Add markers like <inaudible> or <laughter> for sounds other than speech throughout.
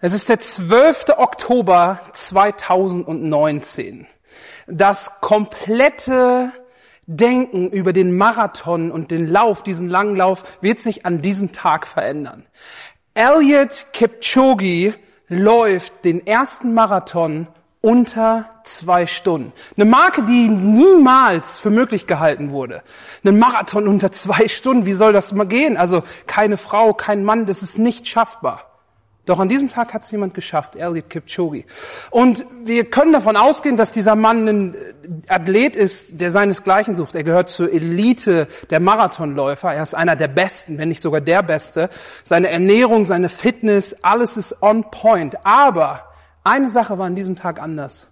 Es ist der 12. Oktober 2019. Das komplette Denken über den Marathon und den Lauf, diesen langen Lauf, wird sich an diesem Tag verändern. Elliot Kipchoge läuft den ersten Marathon unter zwei Stunden. Eine Marke, die niemals für möglich gehalten wurde. Ein Marathon unter zwei Stunden, wie soll das mal gehen? Also keine Frau, kein Mann, das ist nicht schaffbar. Doch an diesem Tag hat es jemand geschafft, Elliot Kipchoge. Und wir können davon ausgehen, dass dieser Mann ein Athlet ist, der seinesgleichen sucht. Er gehört zur Elite der Marathonläufer. Er ist einer der Besten, wenn nicht sogar der Beste. Seine Ernährung, seine Fitness, alles ist on point. Aber eine Sache war an diesem Tag anders.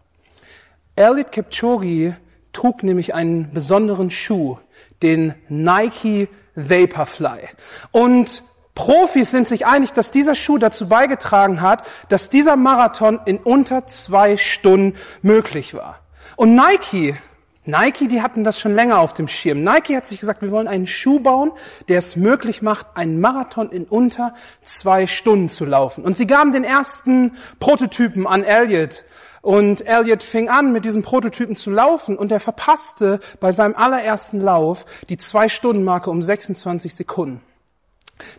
Elliot Kipchoge trug nämlich einen besonderen Schuh, den Nike Vaporfly. Und Profis sind sich einig, dass dieser Schuh dazu beigetragen hat, dass dieser Marathon in unter zwei Stunden möglich war. Und Nike, Nike, die hatten das schon länger auf dem Schirm. Nike hat sich gesagt, wir wollen einen Schuh bauen, der es möglich macht, einen Marathon in unter zwei Stunden zu laufen. Und sie gaben den ersten Prototypen an Elliot. Und Elliot fing an, mit diesem Prototypen zu laufen und er verpasste bei seinem allerersten Lauf die Zwei-Stunden-Marke um 26 Sekunden.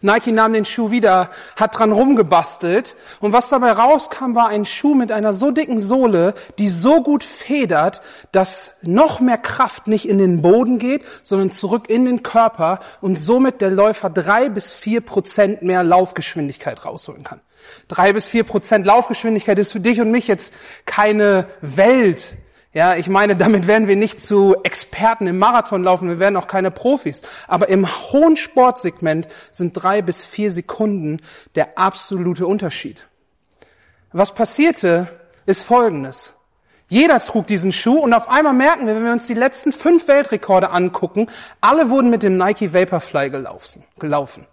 Nike nahm den Schuh wieder, hat dran rumgebastelt und was dabei rauskam, war ein Schuh mit einer so dicken Sohle, die so gut federt, dass noch mehr Kraft nicht in den Boden geht, sondern zurück in den Körper und somit der Läufer drei bis vier Prozent mehr Laufgeschwindigkeit rausholen kann. Drei bis vier Prozent Laufgeschwindigkeit ist für dich und mich jetzt keine Welt, ja, ich meine, damit werden wir nicht zu Experten im Marathon laufen, wir werden auch keine Profis. Aber im hohen Sportsegment sind drei bis vier Sekunden der absolute Unterschied. Was passierte, ist Folgendes. Jeder trug diesen Schuh und auf einmal merken wir, wenn wir uns die letzten fünf Weltrekorde angucken, alle wurden mit dem Nike Vaporfly gelaufen.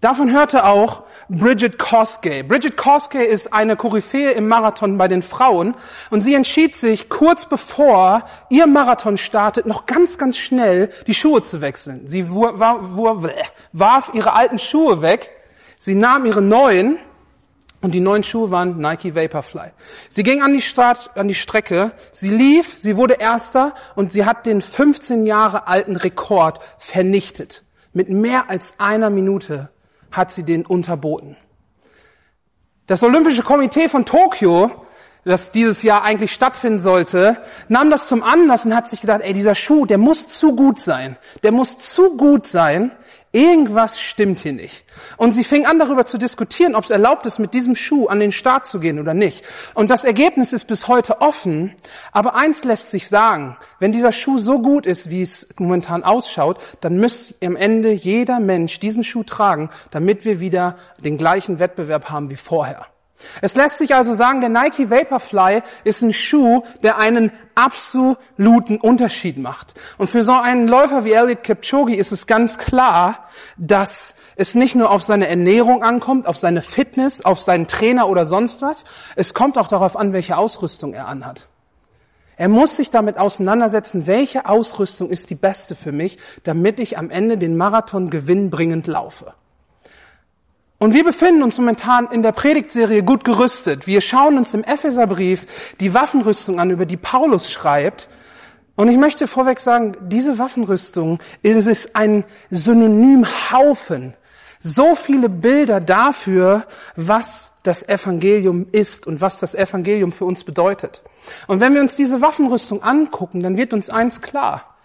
Davon hörte auch Bridget Koskey. Bridget Koskey ist eine Koryphäe im Marathon bei den Frauen und sie entschied sich kurz bevor ihr Marathon startet, noch ganz, ganz schnell die Schuhe zu wechseln. Sie warf ihre alten Schuhe weg, sie nahm ihre neuen und die neuen Schuhe waren Nike Vaporfly. Sie ging an die, Start, an die Strecke, sie lief, sie wurde Erster und sie hat den 15 Jahre alten Rekord vernichtet. Mit mehr als einer Minute hat sie den unterboten. Das Olympische Komitee von Tokio, das dieses Jahr eigentlich stattfinden sollte, nahm das zum Anlass und hat sich gedacht, ey, dieser Schuh, der muss zu gut sein. Der muss zu gut sein, Irgendwas stimmt hier nicht. Und sie fing an darüber zu diskutieren, ob es erlaubt ist, mit diesem Schuh an den Start zu gehen oder nicht. Und das Ergebnis ist bis heute offen. Aber eins lässt sich sagen, wenn dieser Schuh so gut ist, wie es momentan ausschaut, dann müsste am Ende jeder Mensch diesen Schuh tragen, damit wir wieder den gleichen Wettbewerb haben wie vorher. Es lässt sich also sagen, der Nike Vaporfly ist ein Schuh, der einen absoluten Unterschied macht. Und für so einen Läufer wie Elliot Kipchoge ist es ganz klar, dass es nicht nur auf seine Ernährung ankommt, auf seine Fitness, auf seinen Trainer oder sonst was. Es kommt auch darauf an, welche Ausrüstung er anhat. Er muss sich damit auseinandersetzen, welche Ausrüstung ist die beste für mich, damit ich am Ende den Marathon gewinnbringend laufe. Und wir befinden uns momentan in der Predigtserie gut gerüstet. Wir schauen uns im Epheserbrief die Waffenrüstung an, über die Paulus schreibt. Und ich möchte vorweg sagen, diese Waffenrüstung ist ein Synonymhaufen. So viele Bilder dafür, was das Evangelium ist und was das Evangelium für uns bedeutet. Und wenn wir uns diese Waffenrüstung angucken, dann wird uns eins klar.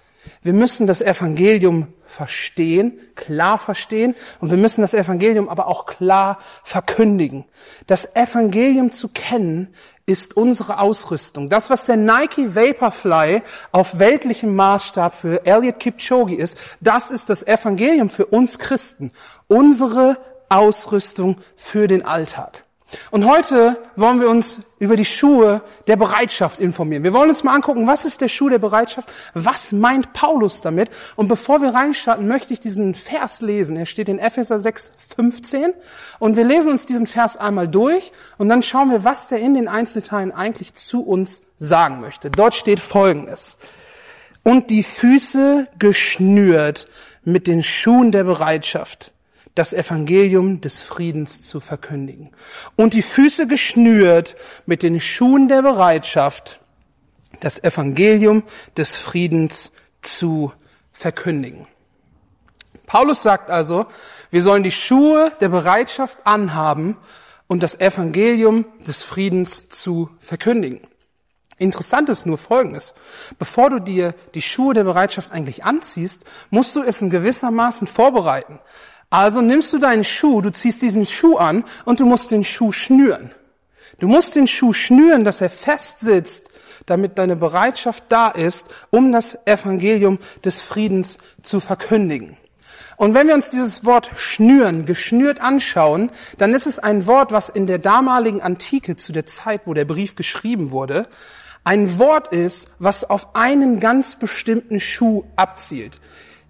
Wir müssen das Evangelium verstehen, klar verstehen und wir müssen das Evangelium aber auch klar verkündigen. Das Evangelium zu kennen ist unsere Ausrüstung. Das, was der Nike Vaporfly auf weltlichem Maßstab für Elliot Kipchoge ist, das ist das Evangelium für uns Christen. Unsere Ausrüstung für den Alltag. Und heute wollen wir uns über die Schuhe der Bereitschaft informieren. Wir wollen uns mal angucken, was ist der Schuh der Bereitschaft? Was meint Paulus damit? Und bevor wir reinstarten, möchte ich diesen Vers lesen. Er steht in Epheser 6, 15. Und wir lesen uns diesen Vers einmal durch und dann schauen wir, was der in den Einzelteilen eigentlich zu uns sagen möchte. Dort steht Folgendes. Und die Füße geschnürt mit den Schuhen der Bereitschaft das Evangelium des Friedens zu verkündigen. Und die Füße geschnürt mit den Schuhen der Bereitschaft, das Evangelium des Friedens zu verkündigen. Paulus sagt also, wir sollen die Schuhe der Bereitschaft anhaben und das Evangelium des Friedens zu verkündigen. Interessant ist nur Folgendes. Bevor du dir die Schuhe der Bereitschaft eigentlich anziehst, musst du es in gewissermaßen vorbereiten. Also nimmst du deinen Schuh, du ziehst diesen Schuh an und du musst den Schuh schnüren. Du musst den Schuh schnüren, dass er fest sitzt, damit deine Bereitschaft da ist, um das Evangelium des Friedens zu verkündigen. Und wenn wir uns dieses Wort schnüren, geschnürt anschauen, dann ist es ein Wort, was in der damaligen Antike, zu der Zeit, wo der Brief geschrieben wurde, ein Wort ist, was auf einen ganz bestimmten Schuh abzielt.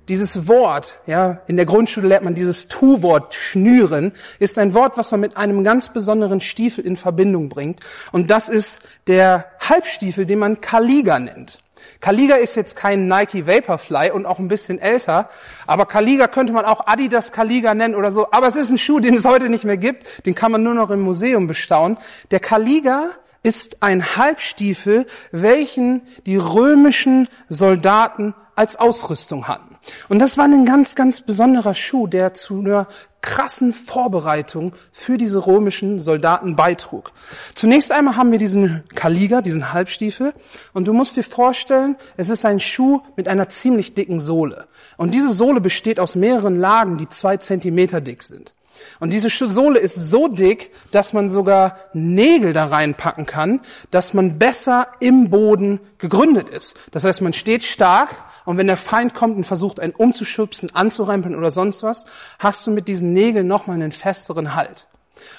Dieses Wort, ja, in der Grundschule lernt man dieses Tu-Wort schnüren, ist ein Wort, was man mit einem ganz besonderen Stiefel in Verbindung bringt. Und das ist der Halbstiefel, den man Kaliga nennt. Kaliga ist jetzt kein Nike Vaporfly und auch ein bisschen älter, aber Kaliga könnte man auch Adidas Kaliga nennen oder so. Aber es ist ein Schuh, den es heute nicht mehr gibt, den kann man nur noch im Museum bestaunen. Der Kaliga ist ein Halbstiefel, welchen die römischen Soldaten als Ausrüstung hatten. Und das war ein ganz, ganz besonderer Schuh, der zu einer krassen Vorbereitung für diese römischen Soldaten beitrug. Zunächst einmal haben wir diesen Kaliga, diesen Halbstiefel, und du musst dir vorstellen, es ist ein Schuh mit einer ziemlich dicken Sohle. Und diese Sohle besteht aus mehreren Lagen, die zwei Zentimeter dick sind. Und diese Sohle ist so dick, dass man sogar Nägel da reinpacken kann, dass man besser im Boden gegründet ist. Das heißt, man steht stark und wenn der Feind kommt und versucht, einen umzuschubsen, anzurempeln oder sonst was, hast du mit diesen Nägeln nochmal einen festeren Halt.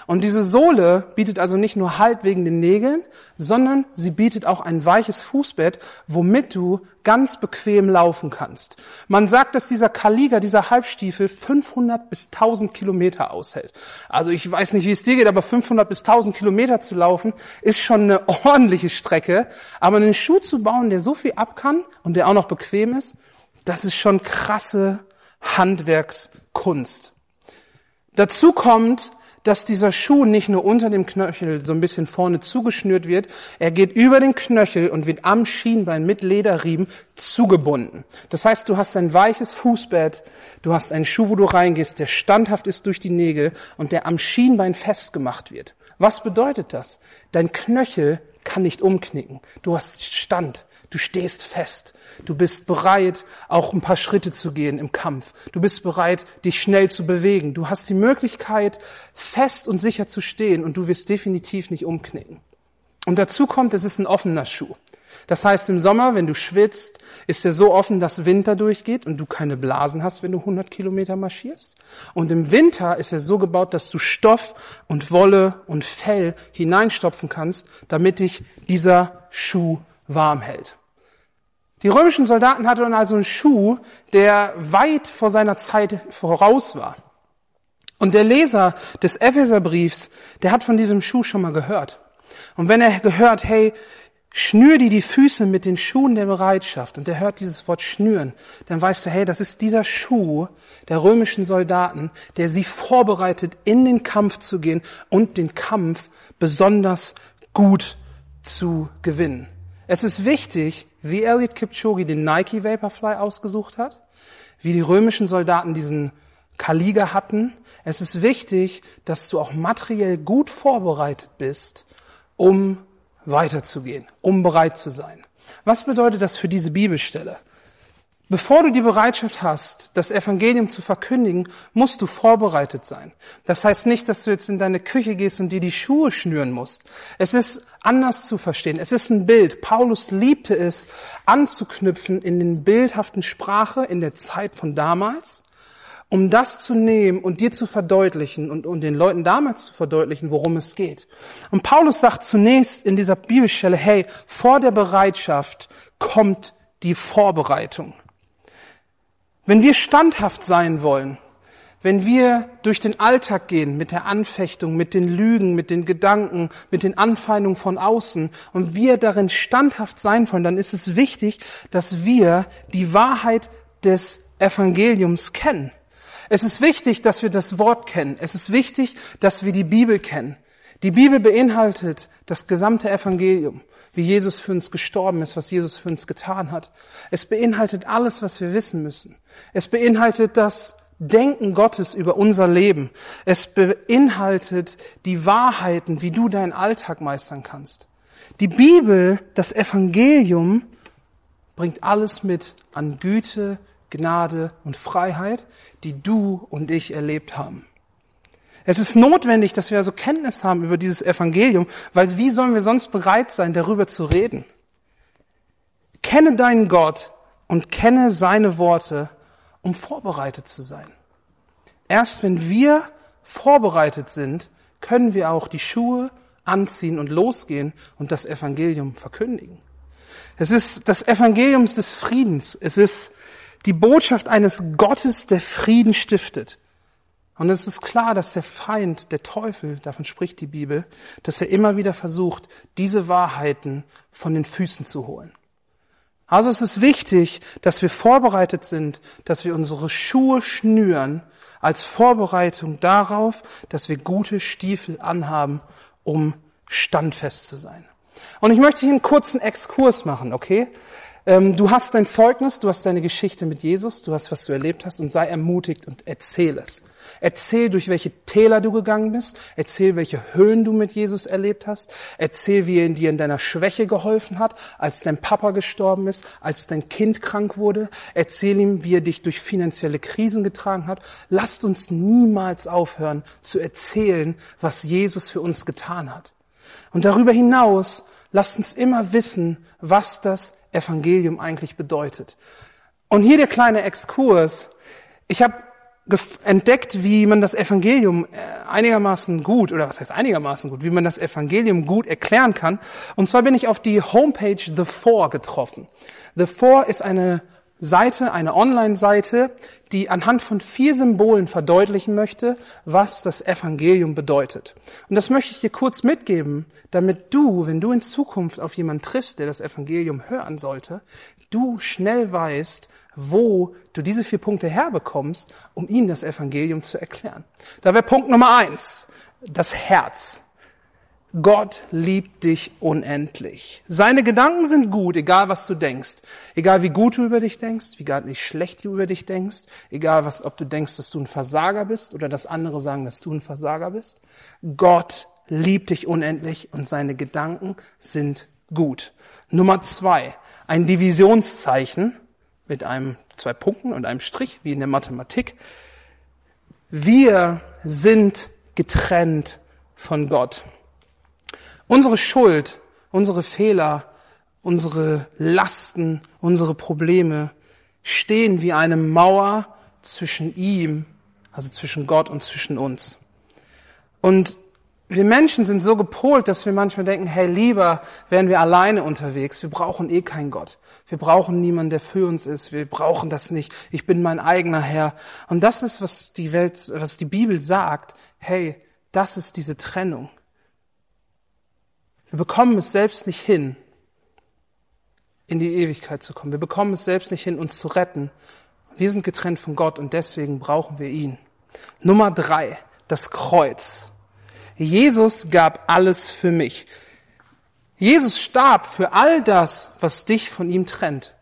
Und diese Sohle bietet also nicht nur Halt wegen den Nägeln, sondern sie bietet auch ein weiches Fußbett, womit du ganz bequem laufen kannst. Man sagt, dass dieser Kaliga, dieser Halbstiefel 500 bis 1000 Kilometer aushält. Also ich weiß nicht, wie es dir geht, aber 500 bis 1000 Kilometer zu laufen ist schon eine <laughs> ordentliche Strecke. Aber einen Schuh zu bauen, der so viel ab kann und der auch noch bequem ist, das ist schon krasse Handwerkskunst. Dazu kommt, dass dieser Schuh nicht nur unter dem Knöchel so ein bisschen vorne zugeschnürt wird, er geht über den Knöchel und wird am Schienbein mit Lederriemen zugebunden. Das heißt, du hast ein weiches Fußbett, du hast einen Schuh, wo du reingehst, der standhaft ist durch die Nägel und der am Schienbein festgemacht wird. Was bedeutet das? Dein Knöchel kann nicht umknicken. Du hast Stand. Du stehst fest. Du bist bereit, auch ein paar Schritte zu gehen im Kampf. Du bist bereit, dich schnell zu bewegen. Du hast die Möglichkeit, fest und sicher zu stehen und du wirst definitiv nicht umknicken. Und dazu kommt, es ist ein offener Schuh. Das heißt, im Sommer, wenn du schwitzt, ist er so offen, dass Winter durchgeht und du keine Blasen hast, wenn du 100 Kilometer marschierst. Und im Winter ist er so gebaut, dass du Stoff und Wolle und Fell hineinstopfen kannst, damit dich dieser Schuh warm hält. Die römischen Soldaten hatten also einen Schuh, der weit vor seiner Zeit voraus war. Und der Leser des Epheserbriefs, der hat von diesem Schuh schon mal gehört. Und wenn er gehört, hey, schnür dir die Füße mit den Schuhen der Bereitschaft, und er hört dieses Wort schnüren, dann weißt du, hey, das ist dieser Schuh der römischen Soldaten, der sie vorbereitet, in den Kampf zu gehen und den Kampf besonders gut zu gewinnen. Es ist wichtig, wie Elliot Kipchoge den Nike Vaporfly ausgesucht hat, wie die römischen Soldaten diesen Kaliga hatten. Es ist wichtig, dass du auch materiell gut vorbereitet bist, um weiterzugehen, um bereit zu sein. Was bedeutet das für diese Bibelstelle? Bevor du die Bereitschaft hast, das Evangelium zu verkündigen, musst du vorbereitet sein. Das heißt nicht, dass du jetzt in deine Küche gehst und dir die Schuhe schnüren musst. Es ist anders zu verstehen. Es ist ein Bild. Paulus liebte es, anzuknüpfen in den bildhaften Sprache in der Zeit von damals, um das zu nehmen und dir zu verdeutlichen und, und den Leuten damals zu verdeutlichen, worum es geht. Und Paulus sagt zunächst in dieser Bibelstelle, hey, vor der Bereitschaft kommt die Vorbereitung. Wenn wir standhaft sein wollen, wenn wir durch den Alltag gehen mit der Anfechtung, mit den Lügen, mit den Gedanken, mit den Anfeindungen von außen und wir darin standhaft sein wollen, dann ist es wichtig, dass wir die Wahrheit des Evangeliums kennen. Es ist wichtig, dass wir das Wort kennen. Es ist wichtig, dass wir die Bibel kennen. Die Bibel beinhaltet das gesamte Evangelium, wie Jesus für uns gestorben ist, was Jesus für uns getan hat. Es beinhaltet alles, was wir wissen müssen. Es beinhaltet das Denken Gottes über unser Leben. Es beinhaltet die Wahrheiten, wie du deinen Alltag meistern kannst. Die Bibel, das Evangelium, bringt alles mit an Güte, Gnade und Freiheit, die du und ich erlebt haben. Es ist notwendig, dass wir also Kenntnis haben über dieses Evangelium, weil wie sollen wir sonst bereit sein, darüber zu reden? Kenne deinen Gott und kenne seine Worte, um vorbereitet zu sein. Erst wenn wir vorbereitet sind, können wir auch die Schuhe anziehen und losgehen und das Evangelium verkündigen. Es ist das Evangelium des Friedens. Es ist die Botschaft eines Gottes, der Frieden stiftet. Und es ist klar, dass der Feind, der Teufel, davon spricht die Bibel, dass er immer wieder versucht, diese Wahrheiten von den Füßen zu holen. Also es ist wichtig, dass wir vorbereitet sind, dass wir unsere Schuhe schnüren als Vorbereitung darauf, dass wir gute Stiefel anhaben, um standfest zu sein. Und ich möchte hier einen kurzen Exkurs machen, okay? Ähm, du hast dein Zeugnis, du hast deine Geschichte mit Jesus, du hast, was du erlebt hast und sei ermutigt und erzähl es. Erzähl, durch welche Täler du gegangen bist. Erzähl, welche Höhen du mit Jesus erlebt hast. Erzähl, wie er dir in deiner Schwäche geholfen hat, als dein Papa gestorben ist, als dein Kind krank wurde. Erzähl ihm, wie er dich durch finanzielle Krisen getragen hat. Lasst uns niemals aufhören zu erzählen, was Jesus für uns getan hat. Und darüber hinaus, lasst uns immer wissen, was das Evangelium eigentlich bedeutet. Und hier der kleine Exkurs. Ich habe entdeckt, wie man das Evangelium äh, einigermaßen gut, oder was heißt einigermaßen gut, wie man das Evangelium gut erklären kann. Und zwar bin ich auf die Homepage The Four getroffen. The Four ist eine Seite, eine Online-Seite, die anhand von vier Symbolen verdeutlichen möchte, was das Evangelium bedeutet. Und das möchte ich dir kurz mitgeben, damit du, wenn du in Zukunft auf jemanden triffst, der das Evangelium hören sollte, du schnell weißt, wo du diese vier Punkte herbekommst, um ihnen das Evangelium zu erklären. Da wäre Punkt Nummer eins, das Herz. Gott liebt dich unendlich. Seine Gedanken sind gut, egal was du denkst. Egal wie gut du über dich denkst, wie schlecht du über dich denkst, egal was, ob du denkst, dass du ein Versager bist oder dass andere sagen, dass du ein Versager bist. Gott liebt dich unendlich und seine Gedanken sind gut. Nummer zwei, ein Divisionszeichen mit einem zwei Punkten und einem Strich, wie in der Mathematik. Wir sind getrennt von Gott. Unsere Schuld, unsere Fehler, unsere Lasten, unsere Probleme stehen wie eine Mauer zwischen ihm, also zwischen Gott und zwischen uns. Und wir Menschen sind so gepolt, dass wir manchmal denken, hey, lieber wären wir alleine unterwegs. Wir brauchen eh keinen Gott. Wir brauchen niemanden, der für uns ist. Wir brauchen das nicht. Ich bin mein eigener Herr. Und das ist, was die Welt, was die Bibel sagt. Hey, das ist diese Trennung. Wir bekommen es selbst nicht hin, in die Ewigkeit zu kommen. Wir bekommen es selbst nicht hin, uns zu retten. Wir sind getrennt von Gott und deswegen brauchen wir ihn. Nummer drei, das Kreuz. Jesus gab alles für mich. Jesus starb für all das, was dich von ihm trennt.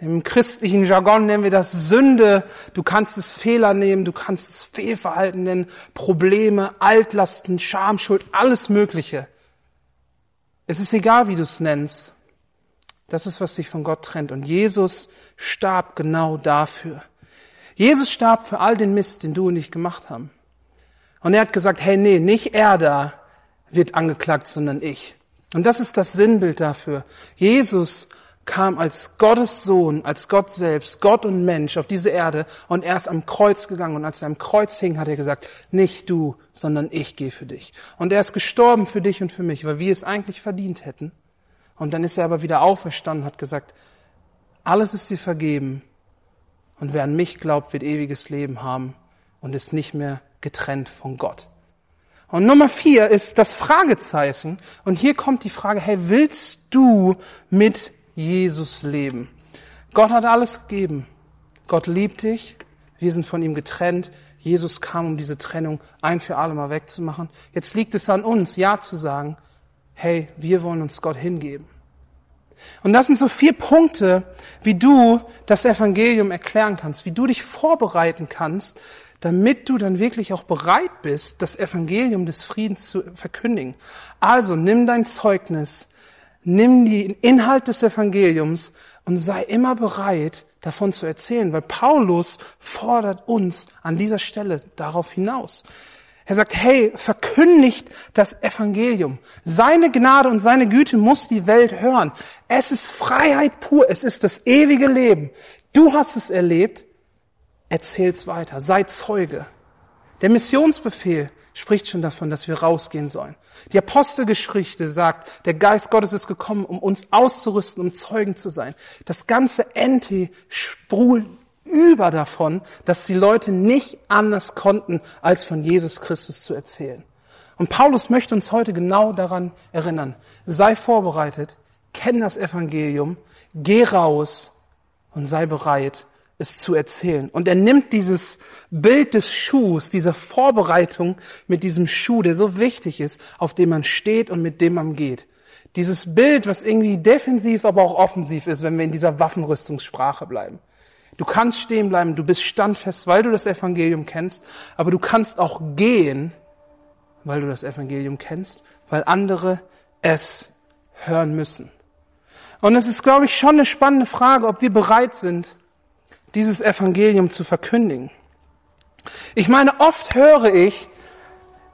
Im christlichen Jargon nennen wir das Sünde. Du kannst es Fehler nehmen, du kannst es Fehlverhalten nennen, Probleme, Altlasten, Schamschuld, alles Mögliche. Es ist egal, wie du es nennst. Das ist, was dich von Gott trennt. Und Jesus starb genau dafür. Jesus starb für all den Mist, den du und ich gemacht haben. Und er hat gesagt, hey, nee, nicht er da wird angeklagt, sondern ich. Und das ist das Sinnbild dafür. Jesus kam als Gottes Sohn, als Gott selbst, Gott und Mensch auf diese Erde und er ist am Kreuz gegangen und als er am Kreuz hing, hat er gesagt, nicht du, sondern ich gehe für dich. Und er ist gestorben für dich und für mich, weil wir es eigentlich verdient hätten. Und dann ist er aber wieder auferstanden, hat gesagt, alles ist dir vergeben und wer an mich glaubt, wird ewiges Leben haben und ist nicht mehr getrennt von Gott. Und Nummer vier ist das Fragezeichen. Und hier kommt die Frage, hey, willst du mit Jesus leben? Gott hat alles gegeben. Gott liebt dich. Wir sind von ihm getrennt. Jesus kam, um diese Trennung ein für alle Mal wegzumachen. Jetzt liegt es an uns, Ja zu sagen, hey, wir wollen uns Gott hingeben. Und das sind so vier Punkte, wie du das Evangelium erklären kannst, wie du dich vorbereiten kannst, damit du dann wirklich auch bereit bist, das Evangelium des Friedens zu verkündigen. Also nimm dein Zeugnis, nimm den Inhalt des Evangeliums und sei immer bereit, davon zu erzählen, weil Paulus fordert uns an dieser Stelle darauf hinaus. Er sagt, hey, verkündigt das Evangelium. Seine Gnade und seine Güte muss die Welt hören. Es ist Freiheit pur. Es ist das ewige Leben. Du hast es erlebt. Erzähl's weiter. Sei Zeuge. Der Missionsbefehl spricht schon davon, dass wir rausgehen sollen. Die Apostelgeschichte sagt, der Geist Gottes ist gekommen, um uns auszurüsten, um Zeugen zu sein. Das ganze NT sprudelt über davon, dass die Leute nicht anders konnten, als von Jesus Christus zu erzählen. Und Paulus möchte uns heute genau daran erinnern. Sei vorbereitet, kenn das Evangelium, geh raus und sei bereit, es zu erzählen. Und er nimmt dieses Bild des Schuhs, diese Vorbereitung mit diesem Schuh, der so wichtig ist, auf dem man steht und mit dem man geht. Dieses Bild, was irgendwie defensiv, aber auch offensiv ist, wenn wir in dieser Waffenrüstungssprache bleiben. Du kannst stehen bleiben, du bist standfest, weil du das Evangelium kennst, aber du kannst auch gehen, weil du das Evangelium kennst, weil andere es hören müssen. Und es ist, glaube ich, schon eine spannende Frage, ob wir bereit sind, dieses Evangelium zu verkündigen. Ich meine, oft höre ich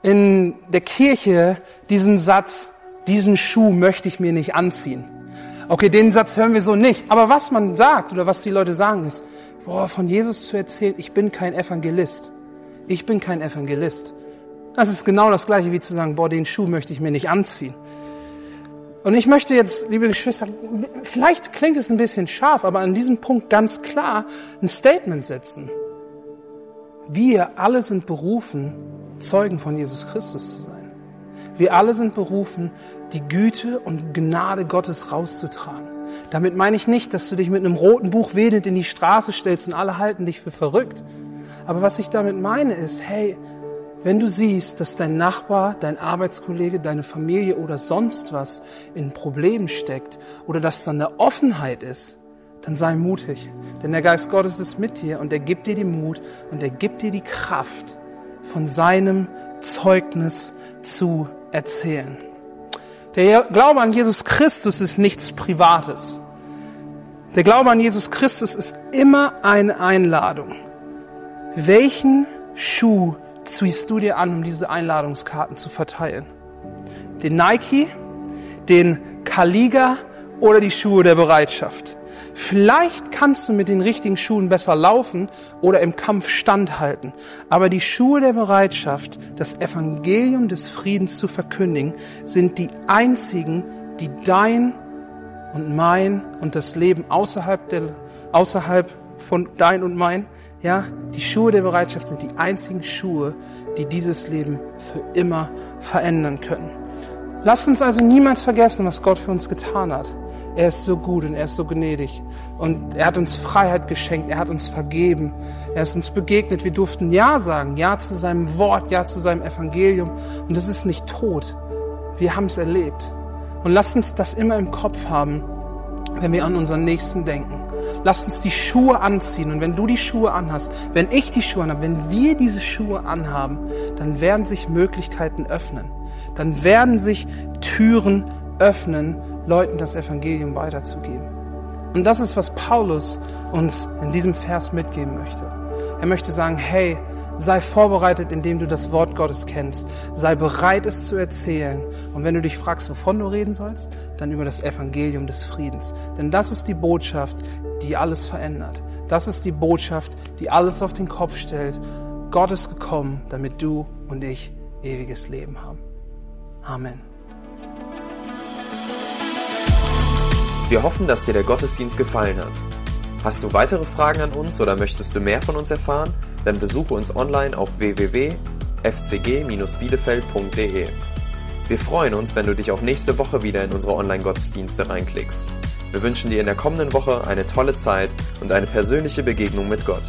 in der Kirche diesen Satz, diesen Schuh möchte ich mir nicht anziehen. Okay, den Satz hören wir so nicht. Aber was man sagt oder was die Leute sagen ist, boah, von Jesus zu erzählen, ich bin kein Evangelist. Ich bin kein Evangelist. Das ist genau das gleiche wie zu sagen, boah, den Schuh möchte ich mir nicht anziehen. Und ich möchte jetzt, liebe Geschwister, vielleicht klingt es ein bisschen scharf, aber an diesem Punkt ganz klar ein Statement setzen. Wir alle sind berufen, Zeugen von Jesus Christus zu sein. Wir alle sind berufen, die Güte und Gnade Gottes rauszutragen. Damit meine ich nicht, dass du dich mit einem roten Buch wedelnd in die Straße stellst und alle halten dich für verrückt. Aber was ich damit meine ist, hey, wenn du siehst, dass dein Nachbar, dein Arbeitskollege, deine Familie oder sonst was in Problemen steckt oder dass da eine Offenheit ist, dann sei mutig. Denn der Geist Gottes ist mit dir und er gibt dir die Mut und er gibt dir die Kraft, von seinem Zeugnis zu erzählen. Der Glaube an Jesus Christus ist nichts Privates. Der Glaube an Jesus Christus ist immer eine Einladung. Welchen Schuh ziehst du dir an, um diese Einladungskarten zu verteilen? Den Nike, den Kaliga oder die Schuhe der Bereitschaft? Vielleicht kannst du mit den richtigen Schuhen besser laufen oder im Kampf standhalten. Aber die Schuhe der Bereitschaft, das Evangelium des Friedens zu verkündigen, sind die einzigen, die dein und mein und das Leben außerhalb, der, außerhalb von dein und mein, ja, die Schuhe der Bereitschaft sind die einzigen Schuhe, die dieses Leben für immer verändern können. Lasst uns also niemals vergessen, was Gott für uns getan hat. Er ist so gut und er ist so gnädig. Und er hat uns Freiheit geschenkt, er hat uns vergeben, er ist uns begegnet. Wir durften Ja sagen, Ja zu seinem Wort, Ja zu seinem Evangelium. Und es ist nicht tot. Wir haben es erlebt. Und lasst uns das immer im Kopf haben, wenn wir an unseren Nächsten denken. Lasst uns die Schuhe anziehen. Und wenn du die Schuhe anhast, wenn ich die Schuhe anhabe, wenn wir diese Schuhe anhaben, dann werden sich Möglichkeiten öffnen. Dann werden sich Türen öffnen, Leuten das Evangelium weiterzugeben. Und das ist, was Paulus uns in diesem Vers mitgeben möchte. Er möchte sagen, hey, sei vorbereitet, indem du das Wort Gottes kennst. Sei bereit, es zu erzählen. Und wenn du dich fragst, wovon du reden sollst, dann über das Evangelium des Friedens. Denn das ist die Botschaft, die alles verändert. Das ist die Botschaft, die alles auf den Kopf stellt. Gott ist gekommen, damit du und ich ewiges Leben haben. Amen. Wir hoffen, dass dir der Gottesdienst gefallen hat. Hast du weitere Fragen an uns oder möchtest du mehr von uns erfahren? Dann besuche uns online auf www.fcg-bielefeld.de. Wir freuen uns, wenn du dich auch nächste Woche wieder in unsere Online-Gottesdienste reinklickst. Wir wünschen dir in der kommenden Woche eine tolle Zeit und eine persönliche Begegnung mit Gott.